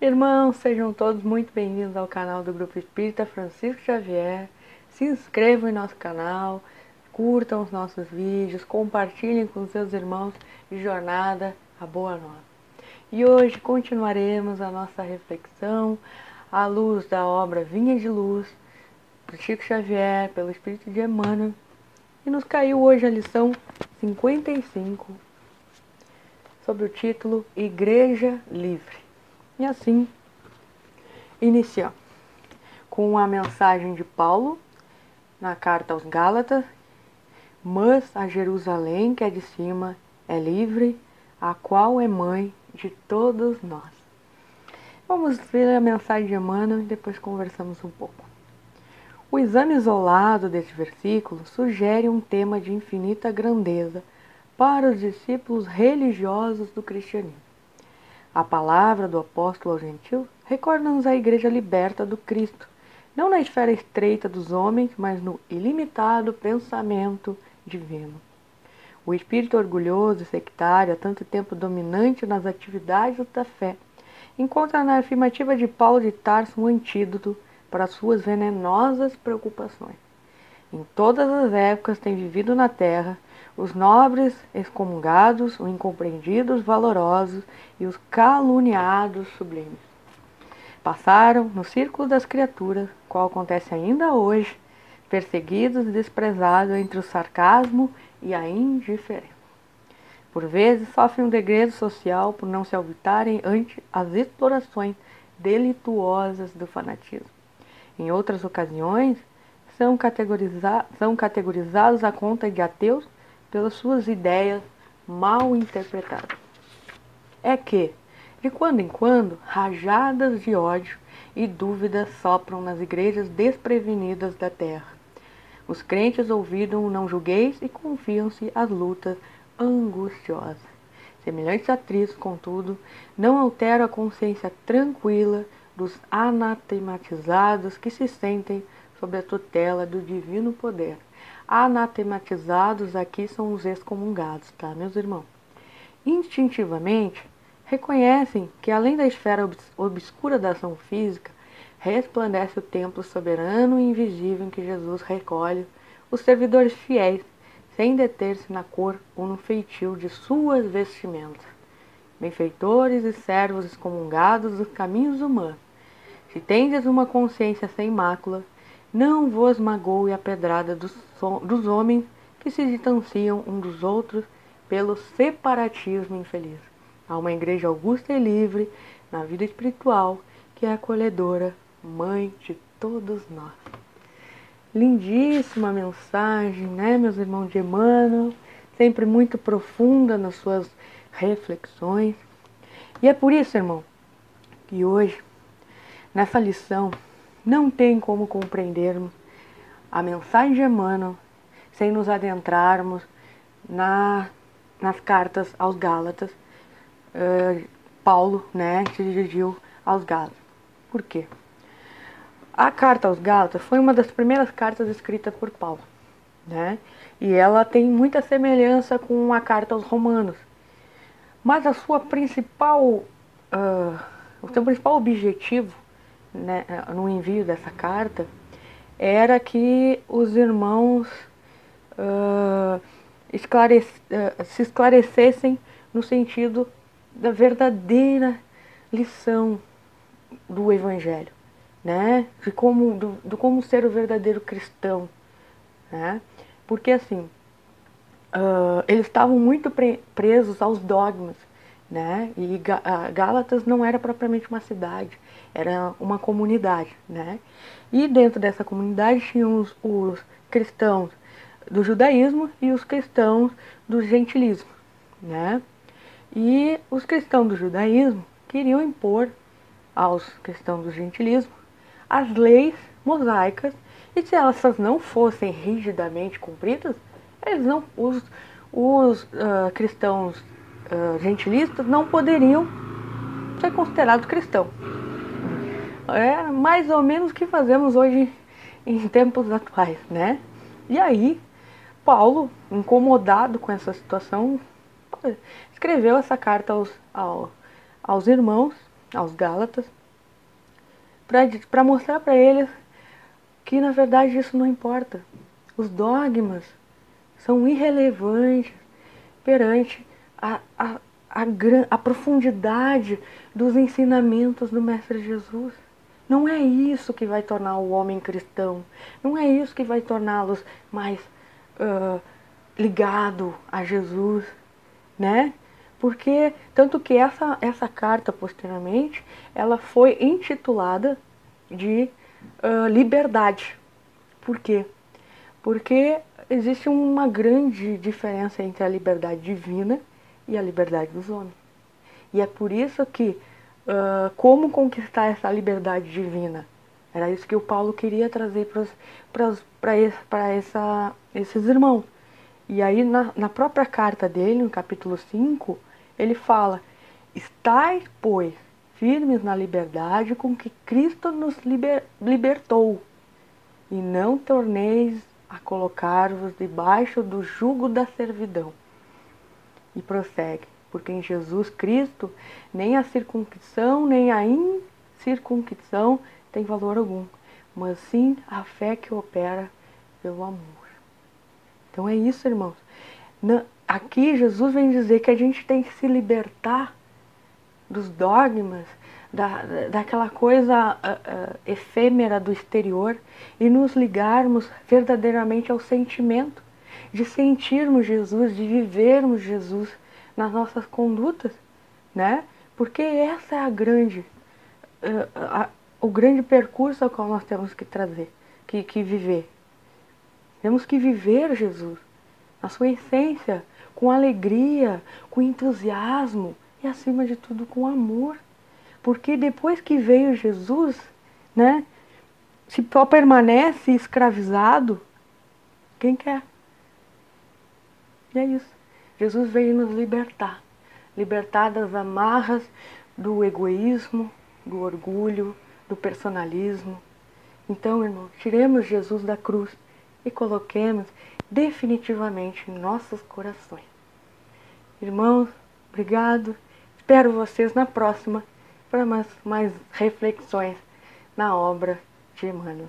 Irmãos, sejam todos muito bem-vindos ao canal do Grupo Espírita Francisco Xavier. Se inscrevam em nosso canal, curtam os nossos vídeos, compartilhem com seus irmãos de jornada a Boa Nova. E hoje continuaremos a nossa reflexão à luz da obra Vinha de Luz, do Chico Xavier, pelo Espírito de Emmanuel. E nos caiu hoje a lição 55, sobre o título Igreja Livre. E assim, iniciamos com a mensagem de Paulo na carta aos Gálatas, mas a Jerusalém que é de cima é livre, a qual é mãe de todos nós. Vamos ver a mensagem de Emmanuel e depois conversamos um pouco. O exame isolado deste versículo sugere um tema de infinita grandeza para os discípulos religiosos do cristianismo. A palavra do apóstolo ao gentil recorda-nos a igreja liberta do Cristo, não na esfera estreita dos homens, mas no ilimitado pensamento divino. O espírito orgulhoso e sectário, há tanto tempo dominante nas atividades da fé, encontra na afirmativa de Paulo de Tarso um antídoto para suas venenosas preocupações. Em todas as épocas tem vivido na terra os nobres excomungados, os incompreendidos valorosos e os caluniados sublimes. Passaram no círculo das criaturas, qual acontece ainda hoje, perseguidos e desprezados entre o sarcasmo e a indiferença. Por vezes sofrem um degredo social por não se alvitarem ante as explorações delituosas do fanatismo. Em outras ocasiões, são, categoriza são categorizados à conta de ateus pelas suas ideias mal interpretadas. É que, de quando em quando, rajadas de ódio e dúvidas sopram nas igrejas desprevenidas da terra. Os crentes ouvidam o não julgueis e confiam-se às lutas angustiosas. Semelhantes atritos, contudo, não alteram a consciência tranquila dos anatematizados que se sentem sob a tutela do divino poder anatematizados aqui são os excomungados, tá, meus irmãos? Instintivamente, reconhecem que além da esfera obs obscura da ação física, resplandece o templo soberano e invisível em que Jesus recolhe os servidores fiéis, sem deter-se na cor ou no feitio de suas vestimentas. Benfeitores e servos excomungados dos caminhos humanos, se tendes uma consciência sem mácula, não vos magoe a pedrada dos, dos homens que se distanciam uns dos outros pelo separatismo infeliz. Há uma igreja augusta e livre na vida espiritual que é acolhedora, mãe de todos nós. Lindíssima mensagem, né, meus irmãos de Emmanuel, sempre muito profunda nas suas reflexões. E é por isso, irmão, que hoje, nessa lição, não tem como compreendermos a mensagem de Emmanuel sem nos adentrarmos na, nas cartas aos Gálatas. Uh, Paulo né, se dirigiu aos Gálatas. Por quê? A carta aos Gálatas foi uma das primeiras cartas escritas por Paulo. Né? E ela tem muita semelhança com a carta aos Romanos. Mas a sua principal, uh, o seu principal objetivo né, no envio dessa carta era que os irmãos uh, esclarece, uh, se esclarecessem no sentido da verdadeira lição do Evangelho, né? De como, do, do como ser o verdadeiro cristão, né? Porque assim, uh, eles estavam muito pre presos aos dogmas, né? E Gálatas não era propriamente uma cidade, era uma comunidade, né? E dentro dessa comunidade tinham os, os cristãos do judaísmo e os cristãos do gentilismo, né? E os cristãos do judaísmo queriam impor aos cristãos do gentilismo as leis mosaicas e se elas não fossem rigidamente cumpridas, eles não, os, os uh, cristãos uh, gentilistas não poderiam ser considerados cristãos. É mais ou menos o que fazemos hoje em tempos atuais, né? E aí, Paulo, incomodado com essa situação, escreveu essa carta aos, aos, aos irmãos, aos Gálatas, para mostrar para eles que na verdade isso não importa. Os dogmas são irrelevantes perante a, a, a, a profundidade dos ensinamentos do Mestre Jesus. Não é isso que vai tornar o homem cristão. Não é isso que vai torná-los mais uh, ligado a Jesus, né? Porque tanto que essa essa carta posteriormente ela foi intitulada de uh, liberdade. Por quê? Porque existe uma grande diferença entre a liberdade divina e a liberdade dos homens. E é por isso que uh, como conquistar essa liberdade divina? Era isso que o Paulo queria trazer para esses irmãos. E aí, na, na própria carta dele, no capítulo 5, ele fala: Estais, pois, firmes na liberdade com que Cristo nos liber, libertou, e não torneis a colocar-vos debaixo do jugo da servidão. E prossegue porque em Jesus Cristo nem a circuncisão nem a incircuncisão tem valor algum, mas sim a fé que opera pelo amor. Então é isso, irmãos. Aqui Jesus vem dizer que a gente tem que se libertar dos dogmas, da, daquela coisa uh, uh, efêmera do exterior e nos ligarmos verdadeiramente ao sentimento, de sentirmos Jesus, de vivermos Jesus nas nossas condutas, né? Porque essa é a grande, uh, o grande percurso ao qual nós temos que trazer, que, que viver. Temos que viver Jesus, a sua essência, com alegria, com entusiasmo e acima de tudo com amor. Porque depois que veio Jesus, né, se só permanece escravizado, quem quer? E é isso. Jesus veio nos libertar libertar das amarras do egoísmo, do orgulho, do personalismo. Então, irmão, tiremos Jesus da cruz e coloquemos definitivamente em nossos corações. Irmãos, obrigado. Espero vocês na próxima para mais, mais reflexões na obra de Emmanuel.